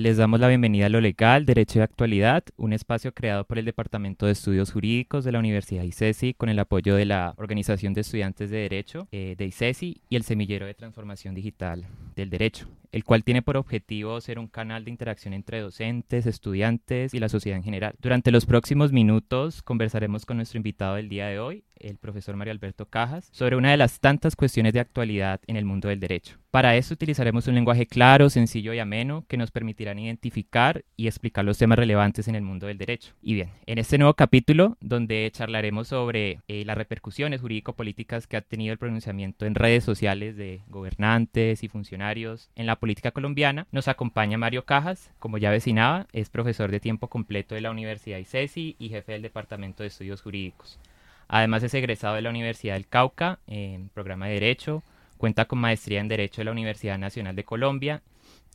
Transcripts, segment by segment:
Les damos la bienvenida a Lo Legal, Derecho y Actualidad, un espacio creado por el Departamento de Estudios Jurídicos de la Universidad ICESI con el apoyo de la Organización de Estudiantes de Derecho eh, de ICESI y el Semillero de Transformación Digital del Derecho el cual tiene por objetivo ser un canal de interacción entre docentes, estudiantes y la sociedad en general. Durante los próximos minutos conversaremos con nuestro invitado del día de hoy, el profesor Mario Alberto Cajas, sobre una de las tantas cuestiones de actualidad en el mundo del derecho. Para eso utilizaremos un lenguaje claro, sencillo y ameno que nos permitirán identificar y explicar los temas relevantes en el mundo del derecho. Y bien, en este nuevo capítulo, donde charlaremos sobre eh, las repercusiones jurídico-políticas que ha tenido el pronunciamiento en redes sociales de gobernantes y funcionarios en la política colombiana, nos acompaña Mario Cajas, como ya vecinaba, es profesor de tiempo completo de la Universidad ICESI y jefe del Departamento de Estudios Jurídicos. Además es egresado de la Universidad del Cauca en programa de Derecho, cuenta con maestría en Derecho de la Universidad Nacional de Colombia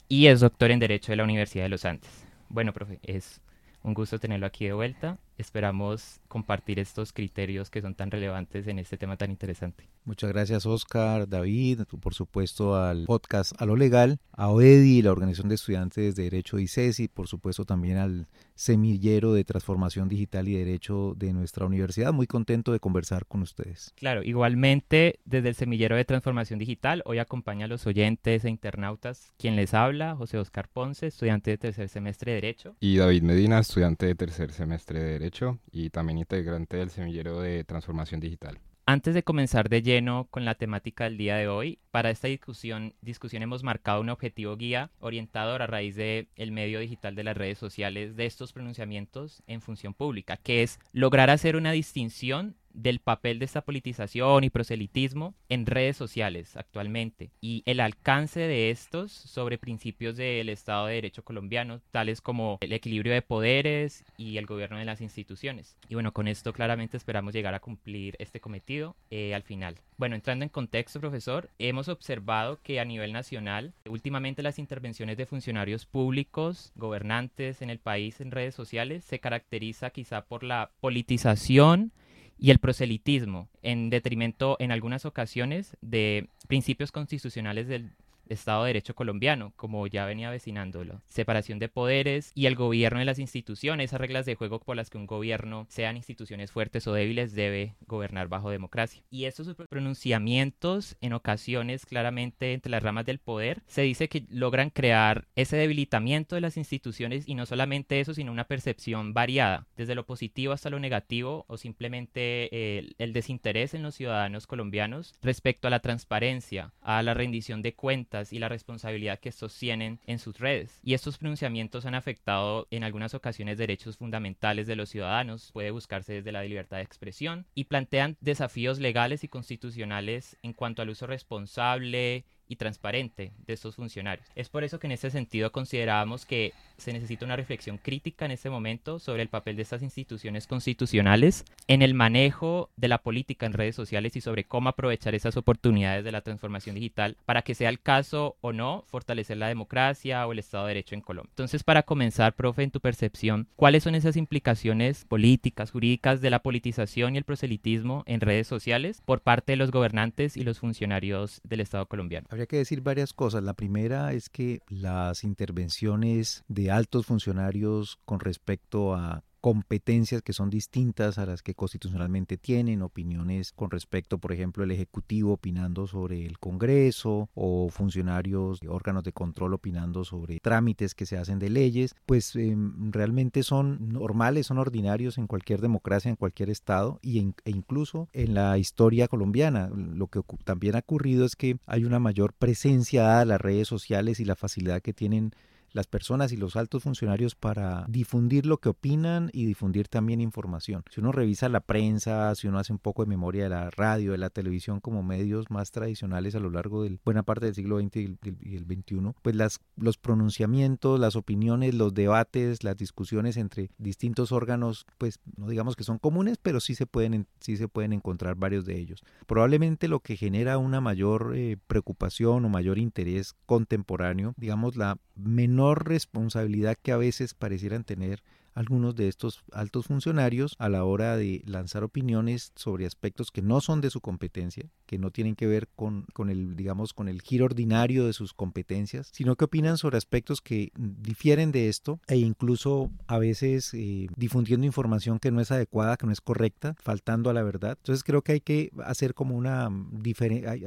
y es doctor en Derecho de la Universidad de los Andes. Bueno, profe, es un gusto tenerlo aquí de vuelta. Esperamos compartir estos criterios que son tan relevantes en este tema tan interesante. Muchas gracias Oscar, David, por supuesto al podcast A lo Legal, a OEDI, la Organización de Estudiantes de Derecho de ICESI, por supuesto también al semillero de transformación digital y derecho de nuestra universidad. Muy contento de conversar con ustedes. Claro, igualmente desde el semillero de transformación digital, hoy acompaña a los oyentes e internautas quien les habla, José Oscar Ponce, estudiante de tercer semestre de Derecho. Y David Medina, estudiante de tercer semestre de Derecho y también integrante del semillero de transformación digital. Antes de comenzar de lleno con la temática del día de hoy, para esta discusión, discusión hemos marcado un objetivo guía orientador a raíz del el medio digital de las redes sociales de estos pronunciamientos en función pública, que es lograr hacer una distinción del papel de esta politización y proselitismo en redes sociales actualmente y el alcance de estos sobre principios del Estado de Derecho colombiano, tales como el equilibrio de poderes y el gobierno de las instituciones. Y bueno, con esto claramente esperamos llegar a cumplir este cometido eh, al final. Bueno, entrando en contexto, profesor, hemos observado que a nivel nacional, últimamente las intervenciones de funcionarios públicos, gobernantes en el país en redes sociales, se caracteriza quizá por la politización y el proselitismo, en detrimento en algunas ocasiones de principios constitucionales del Estado de Derecho colombiano, como ya venía vecinándolo. Separación de poderes y el gobierno de las instituciones, esas reglas de juego por las que un gobierno, sean instituciones fuertes o débiles, debe gobernar bajo democracia. Y estos pronunciamientos, en ocasiones claramente entre las ramas del poder, se dice que logran crear ese debilitamiento de las instituciones y no solamente eso, sino una percepción variada, desde lo positivo hasta lo negativo o simplemente el desinterés en los ciudadanos colombianos respecto a la transparencia, a la rendición de cuentas, y la responsabilidad que estos tienen en sus redes. Y estos pronunciamientos han afectado en algunas ocasiones derechos fundamentales de los ciudadanos, puede buscarse desde la libertad de expresión, y plantean desafíos legales y constitucionales en cuanto al uso responsable y transparente de estos funcionarios. Es por eso que en ese sentido considerábamos que se necesita una reflexión crítica en este momento sobre el papel de estas instituciones constitucionales en el manejo de la política en redes sociales y sobre cómo aprovechar esas oportunidades de la transformación digital para que sea el caso o no fortalecer la democracia o el Estado de Derecho en Colombia. Entonces, para comenzar, profe, en tu percepción, ¿cuáles son esas implicaciones políticas, jurídicas de la politización y el proselitismo en redes sociales por parte de los gobernantes y los funcionarios del Estado colombiano? Habría que decir varias cosas. La primera es que las intervenciones de altos funcionarios con respecto a competencias que son distintas a las que constitucionalmente tienen, opiniones con respecto, por ejemplo, el Ejecutivo opinando sobre el Congreso o funcionarios de órganos de control opinando sobre trámites que se hacen de leyes, pues em, realmente son normales, son ordinarios en cualquier democracia, en cualquier Estado y e incluso en la historia colombiana. Lo que también ha ocurrido es que hay una mayor presencia a las redes sociales y la facilidad que tienen las personas y los altos funcionarios para difundir lo que opinan y difundir también información. Si uno revisa la prensa, si uno hace un poco de memoria de la radio, de la televisión como medios más tradicionales a lo largo de buena parte del siglo XX y el, XXI, pues las, los pronunciamientos, las opiniones, los debates, las discusiones entre distintos órganos, pues no digamos que son comunes, pero sí se pueden, sí se pueden encontrar varios de ellos. Probablemente lo que genera una mayor eh, preocupación o mayor interés contemporáneo, digamos la menor responsabilidad que a veces parecieran tener algunos de estos altos funcionarios a la hora de lanzar opiniones sobre aspectos que no son de su competencia, que no tienen que ver con, con el, digamos, con el giro ordinario de sus competencias, sino que opinan sobre aspectos que difieren de esto e incluso a veces eh, difundiendo información que no es adecuada, que no es correcta, faltando a la verdad. Entonces creo que hay que hacer como una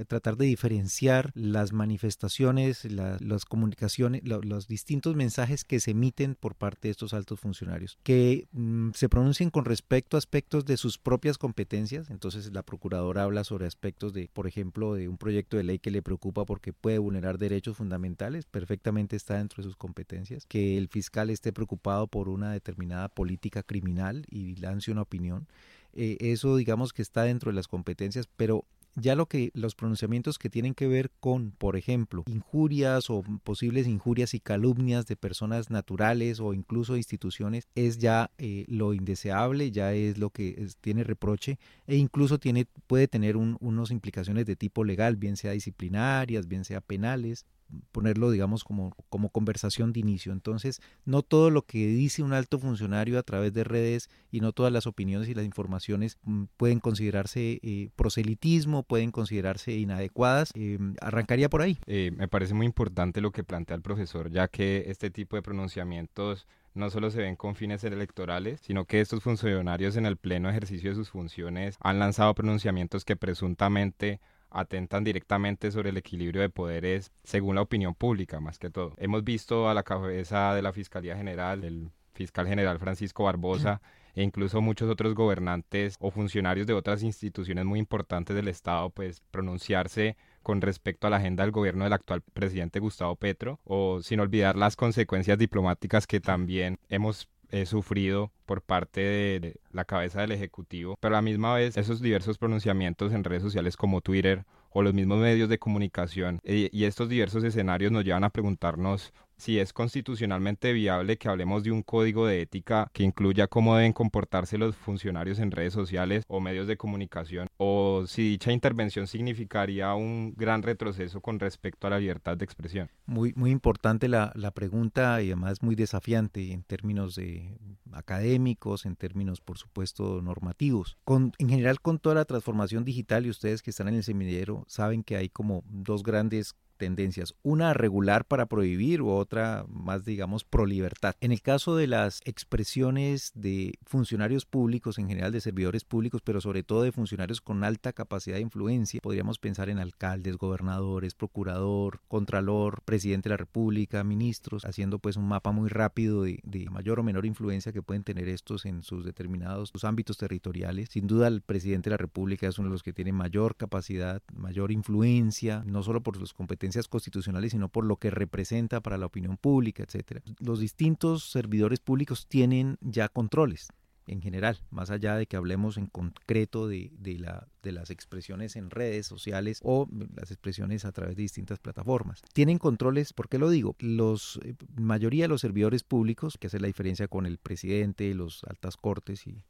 tratar de diferenciar las manifestaciones, las comunicaciones, los distintos mensajes que se emiten por parte de estos altos funcionarios, que mm, se pronuncien con respecto a aspectos de sus propias competencias. Entonces la procuradora habla sobre aspectos de, por ejemplo, de un proyecto de ley que le preocupa porque puede vulnerar derechos fundamentales, perfectamente está dentro de sus competencias, que el fiscal esté preocupado por una determinada política criminal y lance una opinión. Eh, eso digamos que está dentro de las competencias, pero ya lo que los pronunciamientos que tienen que ver con, por ejemplo, injurias o posibles injurias y calumnias de personas naturales o incluso instituciones es ya eh, lo indeseable, ya es lo que tiene reproche e incluso tiene puede tener unas implicaciones de tipo legal, bien sea disciplinarias, bien sea penales ponerlo, digamos, como, como conversación de inicio. Entonces, no todo lo que dice un alto funcionario a través de redes y no todas las opiniones y las informaciones mm, pueden considerarse eh, proselitismo, pueden considerarse inadecuadas. Eh, arrancaría por ahí. Eh, me parece muy importante lo que plantea el profesor, ya que este tipo de pronunciamientos no solo se ven con fines electorales, sino que estos funcionarios en el pleno ejercicio de sus funciones han lanzado pronunciamientos que presuntamente atentan directamente sobre el equilibrio de poderes según la opinión pública, más que todo. Hemos visto a la cabeza de la Fiscalía General, el fiscal general Francisco Barbosa, e incluso muchos otros gobernantes o funcionarios de otras instituciones muy importantes del Estado, pues pronunciarse con respecto a la agenda del gobierno del actual presidente Gustavo Petro, o sin olvidar las consecuencias diplomáticas que también hemos he sufrido por parte de la cabeza del Ejecutivo, pero a la misma vez esos diversos pronunciamientos en redes sociales como Twitter o los mismos medios de comunicación y, y estos diversos escenarios nos llevan a preguntarnos si es constitucionalmente viable que hablemos de un código de ética que incluya cómo deben comportarse los funcionarios en redes sociales o medios de comunicación, o si dicha intervención significaría un gran retroceso con respecto a la libertad de expresión. Muy, muy importante la, la pregunta y además muy desafiante en términos de académicos, en términos, por supuesto, normativos. Con, en general, con toda la transformación digital, y ustedes que están en el seminero saben que hay como dos grandes tendencias, una regular para prohibir u otra más, digamos, pro libertad. En el caso de las expresiones de funcionarios públicos, en general de servidores públicos, pero sobre todo de funcionarios con alta capacidad de influencia, podríamos pensar en alcaldes, gobernadores, procurador, contralor, presidente de la República, ministros, haciendo pues un mapa muy rápido de, mayor o menor influencia que pueden tener estos en sus determinados sus ámbitos territoriales. Sin duda el presidente de la República es uno de los que tiene mayor capacidad, mayor influencia, no solo por sus competencias, constitucionales, sino por lo que representa para la opinión pública, etcétera. Los distintos servidores públicos tienen ya controles en general, más allá de que hablemos en concreto de, de, la, de las expresiones en redes sociales o las expresiones a través de distintas plataformas. Tienen controles, ¿por qué lo digo? Los eh, mayoría de los servidores públicos, que hace la diferencia con el presidente, los altas cortes y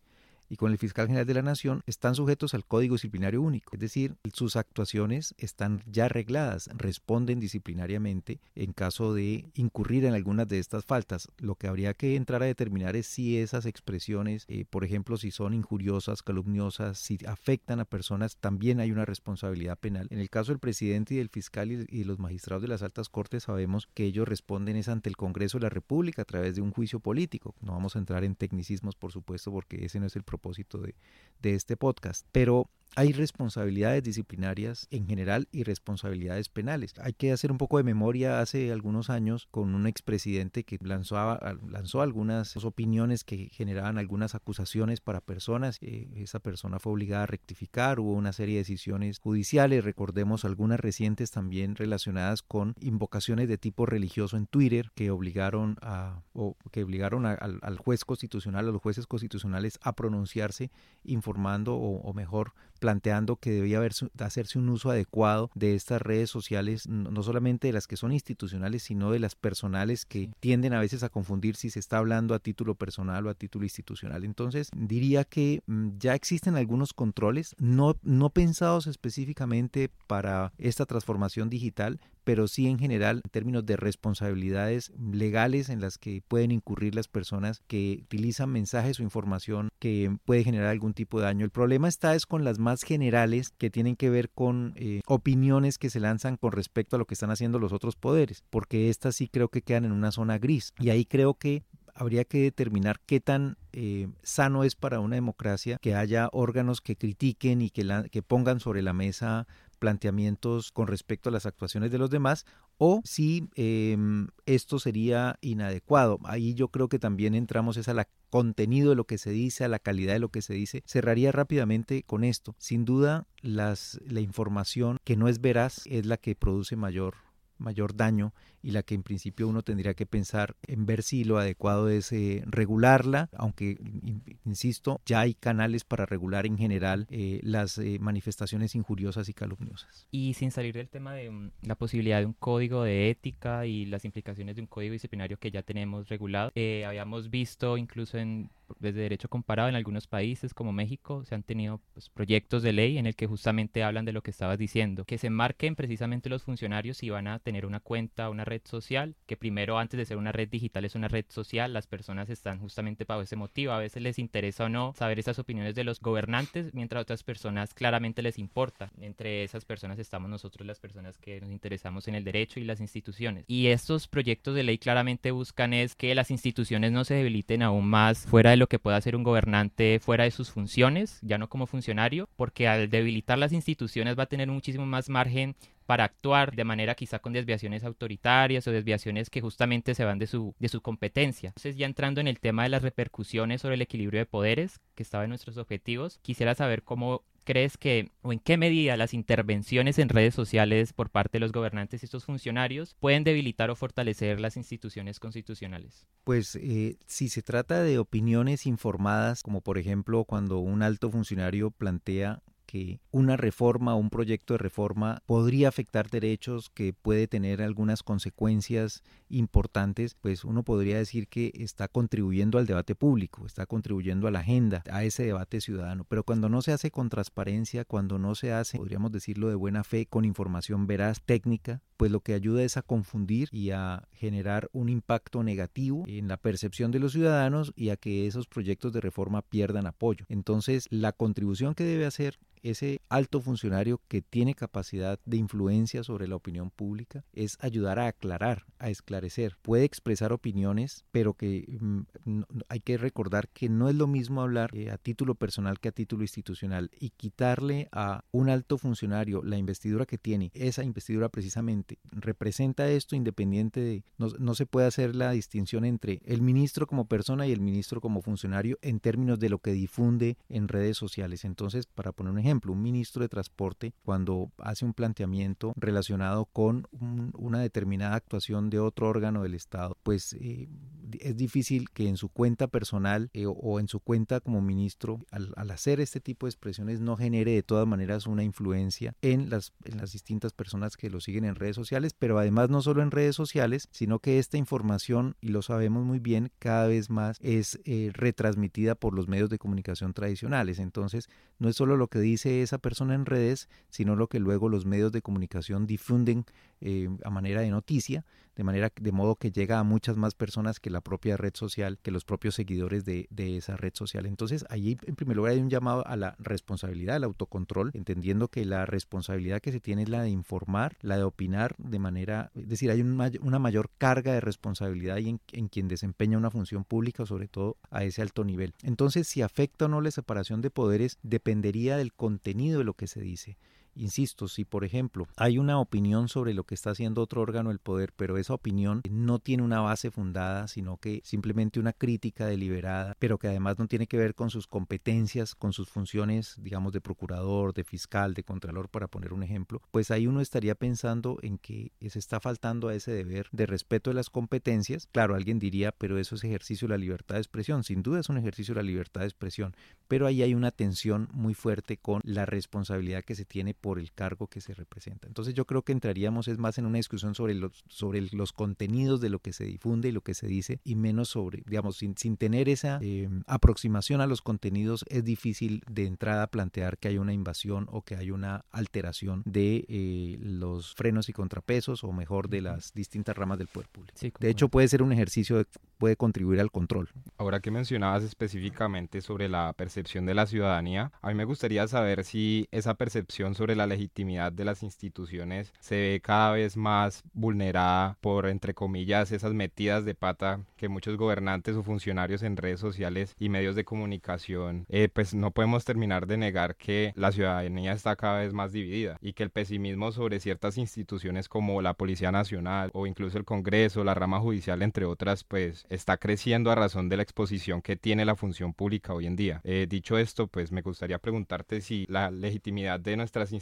y con el fiscal general de la Nación están sujetos al Código Disciplinario Único, es decir, sus actuaciones están ya arregladas, responden disciplinariamente en caso de incurrir en algunas de estas faltas. Lo que habría que entrar a determinar es si esas expresiones, eh, por ejemplo, si son injuriosas, calumniosas, si afectan a personas, también hay una responsabilidad penal. En el caso del presidente y del fiscal y, los magistrados de las altas cortes sabemos que ellos responden es ante el Congreso de la República a través de un juicio político. No vamos a entrar en tecnicismos, por supuesto, porque ese no es el propósito propósito de, de este podcast. Pero hay responsabilidades disciplinarias en general y responsabilidades penales. Hay que hacer un poco de memoria hace algunos años con un expresidente que lanzó, lanzó algunas opiniones que generaban algunas acusaciones para personas. Eh, esa persona fue obligada a rectificar, hubo una serie de decisiones judiciales, recordemos algunas recientes también relacionadas con invocaciones de tipo religioso en Twitter que obligaron a o que obligaron al, juez constitucional, a los jueces constitucionales a pronunciarse informando o mejor planteando que debía hacerse un uso adecuado de estas redes sociales, no solamente de las que son institucionales, sino de las personales que tienden a veces a confundir si se está hablando a título personal o a título institucional. Entonces, diría que mm, ya existen algunos controles, no, no pensados específicamente para esta transformación digital, pero sí en general en términos de responsabilidades legales en las que pueden incurrir las personas que utilizan mensajes o información que puede generar algún tipo de daño. El problema está es con las más generales que tienen que ver con eh, opiniones que se lanzan con respecto a lo que están haciendo los otros poderes, porque estas sí creo que quedan en una zona gris. Y ahí creo que habría que determinar qué tan eh, sano es para una democracia que haya órganos que critiquen y que, que pongan sobre la mesa planteamientos con respecto a las actuaciones de los demás o si em, esto sería inadecuado. Ahí yo creo que también entramos es al contenido de lo que se dice, a la calidad de lo que se dice. Cerraría rápidamente con esto. Sin duda, las, la información que no es veraz es la que produce mayor mayor daño y la que en principio uno tendría que pensar en ver si lo adecuado es eh, regularla, aunque, insisto, ya hay canales para regular en general eh, las eh, manifestaciones injuriosas y calumniosas. Y sin salir del tema de mm, la posibilidad de un código de ética y las implicaciones de un código disciplinario que ya tenemos regulado, habíamos visto incluso en desde derecho comparado en algunos países como México se han tenido pues, proyectos de ley en el que justamente hablan de lo que estabas diciendo, que se marquen precisamente los funcionarios si van a tener una cuenta, una red social, que primero antes de ser una red digital es una red social, las personas están justamente para ese motivo, a veces les interesa o no saber esas opiniones de los gobernantes, mientras a otras personas claramente les importa. Entre esas personas estamos nosotros las personas que nos interesamos en el derecho y las instituciones. Y estos proyectos de ley claramente buscan es que las instituciones no se debiliten aún más fuera de lo que pueda hacer un gobernante fuera de sus funciones, ya no como funcionario, porque al debilitar las instituciones va a tener muchísimo más margen para actuar de manera quizá con desviaciones autoritarias o desviaciones que justamente se van de su, de su competencia. Entonces ya entrando en el tema de las repercusiones sobre el equilibrio de poderes, que estaba en nuestros objetivos, quisiera saber cómo crees que, o en qué medida las intervenciones en redes sociales por parte de los gobernantes y estos funcionarios pueden debilitar o fortalecer las instituciones constitucionales? Pues eh, si se trata de opiniones informadas, como por ejemplo cuando un alto funcionario plantea que una reforma o un proyecto de reforma podría afectar derechos, que puede tener algunas consecuencias importantes, pues uno podría decir que está contribuyendo al debate público, está contribuyendo a la agenda, a ese debate ciudadano. Pero cuando no se hace con transparencia, cuando no se hace, podríamos decirlo de buena fe, con información veraz, técnica, pues lo que ayuda es a confundir y a generar un impacto negativo en la percepción de los ciudadanos y a que esos proyectos de reforma pierdan apoyo. Entonces, la contribución que debe hacer ese alto funcionario que tiene capacidad de influencia sobre la opinión pública es ayudar a aclarar, a esclarecer. Puede expresar opiniones, pero que mm, hay que recordar que no es lo mismo hablar eh, a título personal que a título institucional y quitarle a un alto funcionario la investidura que tiene, esa investidura precisamente representa esto independiente de, no, no se puede hacer la distinción entre el ministro como persona y el ministro como funcionario en términos de lo que difunde en redes sociales. Entonces, para poner un ejemplo, un ministro de Transporte cuando hace un planteamiento relacionado con una determinada actuación de otro órgano del Estado, pues eh, es difícil que en su cuenta personal eh, o en su cuenta como ministro, al, hacer este tipo de expresiones, no genere de todas maneras una influencia en las, en las distintas personas que lo siguen en redes sociales, pero además no solo en redes sociales, sino que esta información, y lo sabemos muy bien, cada vez más es eh, retransmitida por los medios de comunicación tradicionales. Entonces, no es solo lo que dice esa persona en redes, sino lo que luego los medios de comunicación difunden eh, a manera de noticia, de manera de modo que llega a muchas más personas que la propia red social, que los propios seguidores de, esa red social. Entonces, allí en primer lugar hay un llamado a la responsabilidad, al autocontrol, entendiendo que la responsabilidad que se tiene es la de informar, la de opinar de manera, es decir, hay una mayor carga de responsabilidad en, en quien desempeña una función pública, sobre todo a ese alto nivel. Entonces, si afecta o no la separación de poderes, dependería del contenido de lo que se dice. Insisto, si por ejemplo hay una opinión sobre lo que está haciendo otro órgano del poder, pero esa opinión no tiene una base fundada, sino que simplemente una crítica deliberada, pero que además no tiene que ver con sus competencias, con sus funciones, digamos, de procurador, de fiscal, de contralor, para poner un ejemplo, pues ahí uno estaría pensando en que se está faltando a ese deber de respeto de las competencias. Claro, alguien diría, pero eso es ejercicio de la libertad de expresión. Sin duda es un ejercicio de la libertad de expresión, pero ahí hay una tensión muy fuerte con la responsabilidad que se tiene por el cargo que se representa. Entonces yo creo que entraríamos es más en una discusión sobre los, sobre los contenidos de lo que se difunde y lo que se dice y menos sobre, digamos, sin, sin tener esa eh, aproximación a los contenidos es difícil de entrada plantear que hay una invasión o que hay una alteración de eh, los frenos y contrapesos o mejor de las distintas ramas del poder público. de hecho puede ser un ejercicio que puede contribuir al control. Ahora que mencionabas específicamente sobre la percepción de la ciudadanía, a mí me gustaría saber si esa percepción sobre la legitimidad de las instituciones se ve cada vez más vulnerada por, entre comillas, esas metidas de pata que muchos gobernantes o funcionarios en redes sociales y medios de comunicación, eh, pues no podemos terminar de negar que la ciudadanía está cada vez más dividida y que el pesimismo sobre ciertas instituciones como la Policía Nacional o incluso el Congreso, la rama judicial, entre otras, pues está creciendo a razón de la exposición que tiene la función pública hoy en día. Eh, dicho esto, pues me gustaría preguntarte si la legitimidad de nuestras instituciones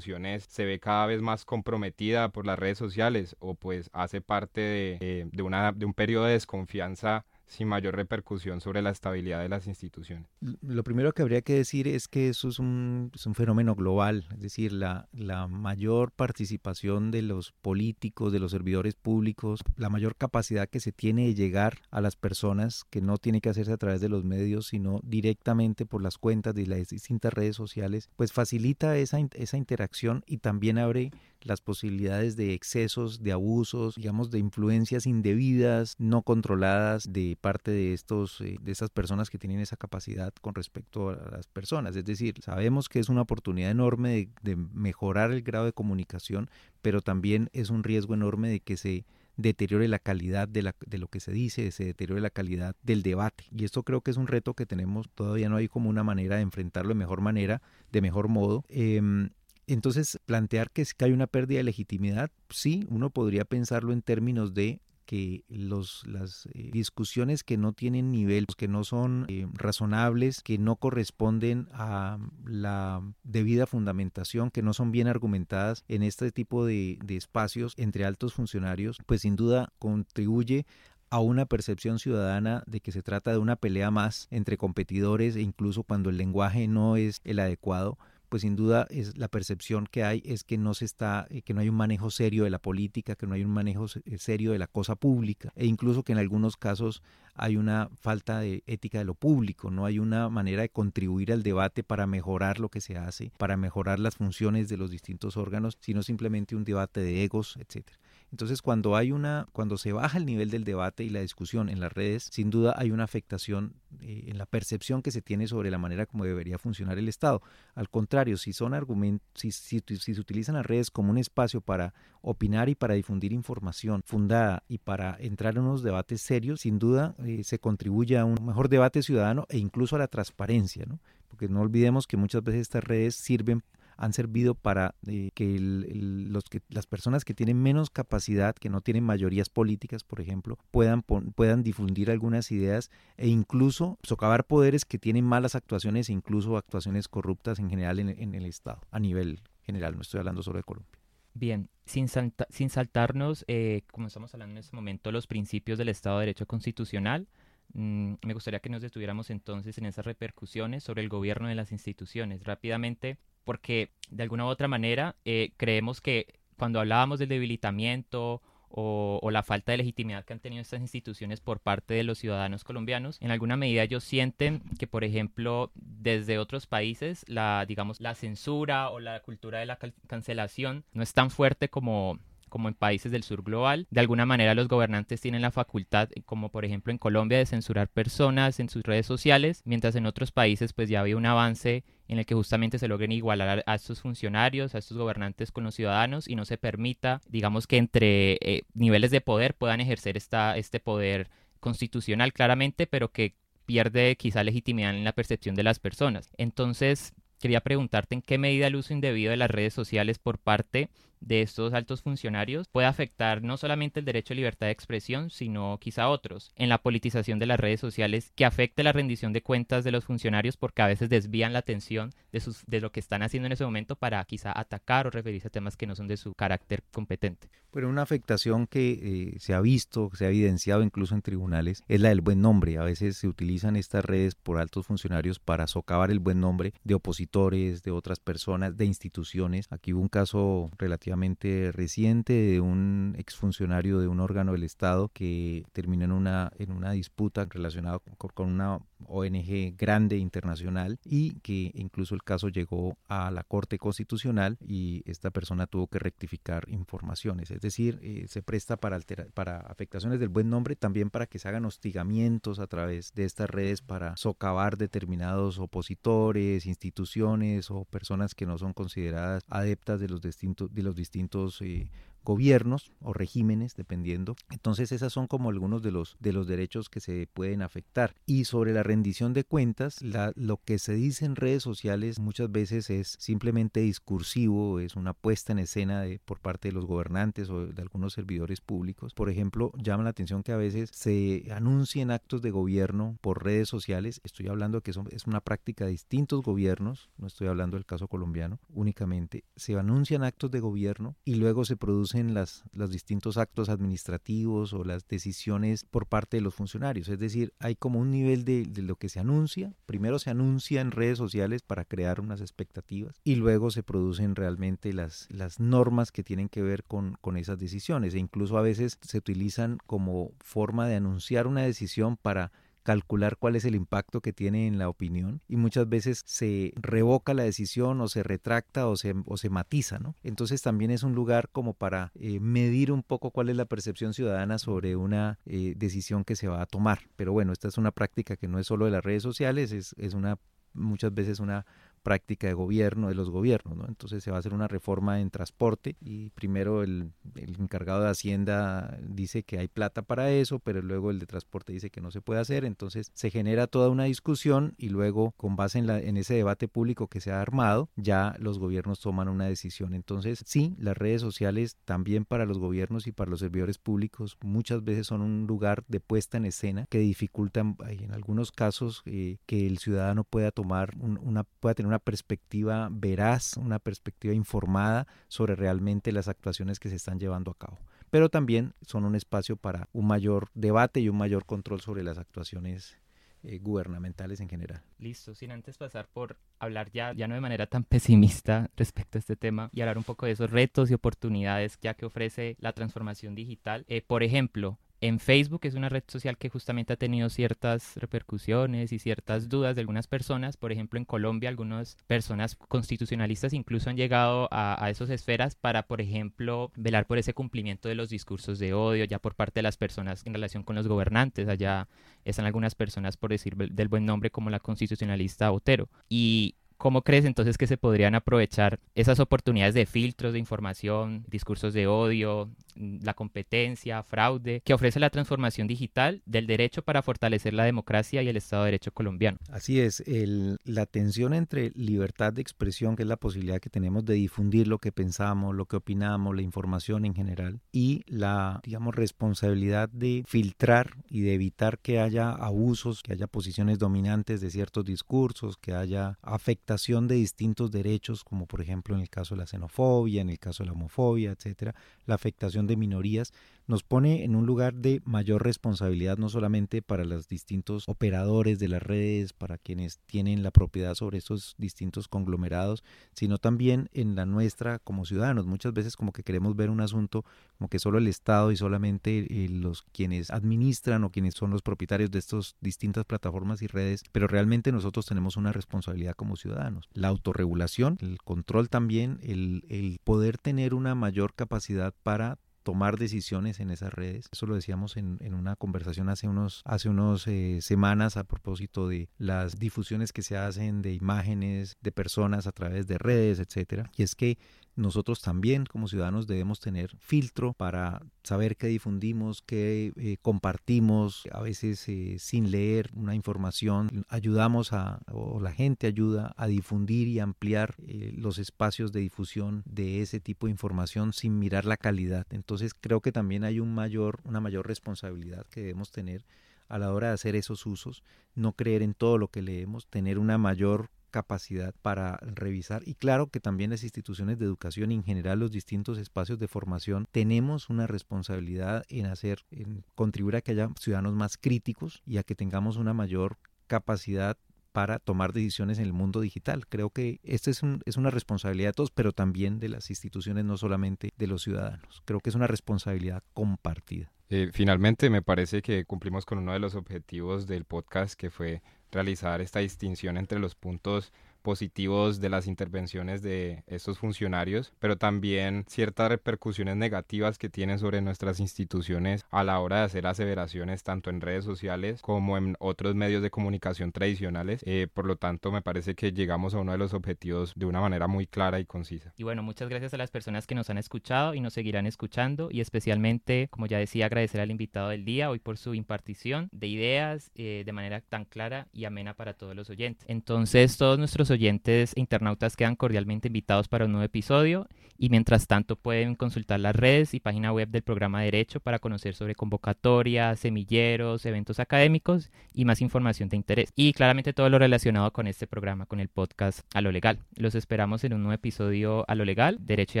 se ve cada vez más comprometida por las redes sociales o pues hace parte de, eh, de, una, de un periodo de desconfianza sin mayor repercusión sobre la estabilidad de las instituciones. Lo primero que habría que decir es que eso es un, fenómeno global, es decir, la, la, mayor participación de los políticos, de los servidores públicos, la mayor capacidad que se tiene de llegar a las personas, que no tiene que hacerse a través de los medios, sino directamente por las cuentas de las distintas redes sociales, pues facilita esa, esa interacción y también abre las posibilidades de excesos, de abusos, digamos, de influencias indebidas, no controladas de parte de estos, eh, de esas personas que tienen esa capacidad con respecto a las personas. Es decir, sabemos que es una oportunidad enorme de, mejorar el grado de comunicación, pero también es un riesgo enorme de que se deteriore la calidad de, la, de, lo que se dice, se deteriore la calidad del debate. Y esto creo que es un reto que tenemos, todavía no hay como una manera de enfrentarlo de mejor manera, de mejor modo. Eh, entonces, plantear que, hay una pérdida de legitimidad, sí, uno podría pensarlo en términos de que los, las eh, discusiones que no tienen nivel, que no son eh, razonables, que no corresponden a la debida fundamentación, que no son bien argumentadas en este tipo de, de espacios entre altos funcionarios, pues sin duda contribuye a una percepción ciudadana de que se trata de una pelea más entre competidores e incluso cuando el lenguaje no es el adecuado, pues sin duda es la percepción que hay es que no se está, eh, que no hay un manejo serio de la política, que no hay un manejo eh, serio de la cosa pública, e incluso que en algunos casos hay una falta de ética de lo público, no hay una manera de contribuir al debate para mejorar lo que se hace, para mejorar las funciones de los distintos órganos, sino simplemente un debate de egos, etcétera. Entonces, cuando hay una, cuando se baja el nivel del debate y la discusión en las redes, sin duda hay una afectación eh, en la percepción que se tiene sobre la manera como debería funcionar el Estado. Al contrario, si son argumentos, si, si, se utilizan las redes como un espacio para opinar y para difundir información fundada y para entrar en unos debates serios, sin duda eh, se contribuye a un mejor debate ciudadano e incluso a la transparencia, ¿no? Porque no olvidemos que muchas veces estas redes sirven han servido para eh, que, los que las personas que tienen menos capacidad, que no tienen mayorías políticas, por ejemplo, puedan, puedan difundir algunas ideas e incluso socavar poderes que tienen malas actuaciones e incluso actuaciones corruptas en general en, el Estado, a nivel general, no estoy hablando solo de Colombia. Bien, sin, sin saltarnos, eh, como estamos hablando en este momento, los principios del Estado de Derecho Constitucional, mm, me gustaría que nos detuviéramos entonces en esas repercusiones sobre el gobierno de las instituciones. Rápidamente, porque de alguna u otra manera eh, creemos que cuando hablábamos del debilitamiento o, la falta de legitimidad que han tenido estas instituciones por parte de los ciudadanos colombianos, en alguna medida ellos sienten que, por ejemplo, desde otros países, la, digamos, la censura o la cultura de la cancelación no es tan fuerte como como en países del sur global. De alguna manera los gobernantes tienen la facultad, como por ejemplo en Colombia, de censurar personas en sus redes sociales, mientras en otros países pues ya había un avance en el que justamente se logren igualar a, estos funcionarios, a estos gobernantes con los ciudadanos y no se permita, digamos que entre eh, niveles de poder puedan ejercer esta, este poder constitucional claramente, pero que pierde quizá legitimidad en la percepción de las personas. Entonces, quería preguntarte en qué medida el uso indebido de las redes sociales por parte de estos altos funcionarios puede afectar no solamente el derecho a libertad de expresión, sino quizá otros, en la politización de las redes sociales, que afecte la rendición de cuentas de los funcionarios porque a veces desvían la atención de, sus, de lo que están haciendo en ese momento para quizá atacar o referirse a temas que no son de su carácter competente. Pero una afectación que eh, se ha visto, se ha evidenciado incluso en tribunales, es la del buen nombre. A veces se utilizan estas redes por altos funcionarios para socavar el buen nombre de opositores, de otras personas, de instituciones. Aquí hubo un caso relativamente reciente de un exfuncionario de un órgano del Estado que terminó en una, en una disputa relacionada con, con una ONG grande internacional y que incluso el caso llegó a la Corte Constitucional y esta persona tuvo que rectificar informaciones. Es decir, eh, se presta para, para afectaciones del buen nombre, también para que se hagan hostigamientos a través de estas redes para socavar determinados opositores, instituciones o personas que no son consideradas adeptas de los distintos, de los distintos eh, gobiernos o regímenes, dependiendo. Entonces, esas son como algunos de los, de los derechos que se pueden afectar. Y sobre la rendición de cuentas, la, lo que se dice en redes sociales muchas veces es simplemente discursivo, es una puesta en escena de, por parte de los gobernantes o de algunos servidores públicos. Por ejemplo, llama la atención que a veces se anuncien actos de gobierno por redes sociales. Estoy hablando que es una práctica de distintos gobiernos, no estoy hablando del caso colombiano únicamente. Se anuncian actos de gobierno y luego se producen las, los distintos actos administrativos o las decisiones por parte de los funcionarios. Es decir, hay como un nivel de, lo que se anuncia. Primero se anuncia en redes sociales para crear unas expectativas y luego se producen realmente las, las normas que tienen que ver con, con esas decisiones. E incluso a veces se utilizan como forma de anunciar una decisión para calcular cuál es el impacto que tiene en la opinión y muchas veces se revoca la decisión o se retracta o se, o se matiza, ¿no? Entonces también es un lugar como para eh, medir un poco cuál es la percepción ciudadana sobre una eh, decisión que se va a tomar. Pero bueno, esta es una práctica que no es solo de las redes sociales, es, es una muchas veces una práctica de gobierno, de los gobiernos, ¿no? Entonces se va a hacer una reforma en transporte y primero el, encargado de Hacienda dice que hay plata para eso, pero luego el de transporte dice que no se puede hacer, entonces se genera toda una discusión y luego con base en, la, en ese debate público que se ha armado, ya los gobiernos toman una decisión. Entonces sí, las redes sociales también para los gobiernos y para los servidores públicos muchas veces son un lugar de puesta en escena que dificultan en algunos casos eh, que el ciudadano pueda tomar un, una, pueda tener una perspectiva veraz, una perspectiva informada sobre realmente las actuaciones que se están llevando a cabo. Pero también son un espacio para un mayor debate y un mayor control sobre las actuaciones eh, gubernamentales en general. Listo, sin antes pasar por hablar ya, ya no de manera tan pesimista respecto a este tema y hablar un poco de esos retos y oportunidades que ofrece la transformación digital. Eh, por ejemplo, en Facebook es una red social que justamente ha tenido ciertas repercusiones y ciertas dudas de algunas personas. Por ejemplo, en Colombia algunas personas constitucionalistas incluso han llegado a, a esas esferas para, por ejemplo, velar por ese cumplimiento de los discursos de odio ya por parte de las personas en relación con los gobernantes. Allá están algunas personas, por decir del buen nombre, como la constitucionalista Otero. Y ¿Cómo crees entonces que se podrían aprovechar esas oportunidades de filtros de información, discursos de odio, la competencia, fraude, que ofrece la transformación digital del derecho para fortalecer la democracia y el Estado de Derecho colombiano? Así es, la tensión entre libertad de expresión, que es la posibilidad que tenemos de difundir lo que pensamos, lo que opinamos, la información en general, y la, digamos, responsabilidad de filtrar y de evitar que haya abusos, que haya posiciones dominantes de ciertos discursos, que haya afectación de distintos derechos, como por ejemplo en el caso de la xenofobia, en el caso de la homofobia, etcétera, la afectación de minorías, nos pone en un lugar de mayor responsabilidad no solamente para los distintos operadores de las redes, para quienes tienen la propiedad sobre estos distintos conglomerados, sino también en la nuestra como ciudadanos. Muchas veces como que queremos ver un asunto como que solo el Estado y solamente eh, los quienes administran o quienes son los propietarios de estas distintas plataformas y redes, pero realmente nosotros tenemos una responsabilidad como ciudadanos. La autorregulación, el control también, el, el poder tener una mayor capacidad para tomar decisiones en esas redes. Eso lo decíamos en, una conversación hace unos, hace unos eh, semanas a propósito de las difusiones que se hacen de imágenes de personas a través de redes, etcétera. Y es que nosotros también como ciudadanos debemos tener filtro para saber qué difundimos, qué eh, compartimos, a veces eh, sin leer una información, ayudamos a, o la gente ayuda a difundir y ampliar eh, los espacios de difusión de ese tipo de información sin mirar la calidad. Entonces creo que también hay un mayor, una mayor responsabilidad que debemos tener a la hora de hacer esos usos, no creer en todo lo que leemos, tener una mayor capacidad para revisar y claro que también las instituciones de educación y en general los distintos espacios de formación tenemos una responsabilidad en hacer en contribuir a que haya ciudadanos más críticos y a que tengamos una mayor capacidad para tomar decisiones en el mundo digital. Creo que esta es, una responsabilidad de todos, pero también de las instituciones, no solamente de los ciudadanos. Creo que es una responsabilidad compartida. Eh, finalmente, me parece que cumplimos con uno de los objetivos del podcast, que fue realizar esta distinción entre los puntos positivos de las intervenciones de estos funcionarios, pero también ciertas repercusiones negativas que tienen sobre nuestras instituciones a la hora de hacer aseveraciones tanto en redes sociales como en otros medios de comunicación tradicionales. Eh, por lo tanto, me parece que llegamos a uno de los objetivos de una manera muy clara y concisa. Y bueno, muchas gracias a las personas que nos han escuchado y nos seguirán escuchando y especialmente, como ya decía, agradecer al invitado del día hoy por su impartición de ideas eh, de manera tan clara y amena para todos los oyentes. Entonces, todos nuestros oyentes e internautas quedan cordialmente invitados para un nuevo episodio y mientras tanto pueden consultar las redes y página web del programa Derecho para conocer sobre convocatorias, semilleros, eventos académicos y más información de interés. Y claramente todo lo relacionado con este programa, con el podcast A lo Legal. Los esperamos en un nuevo episodio A lo Legal, Derecho y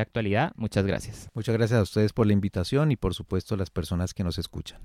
Actualidad. Muchas gracias. Muchas gracias a ustedes por la invitación y por supuesto a las personas que nos escuchan.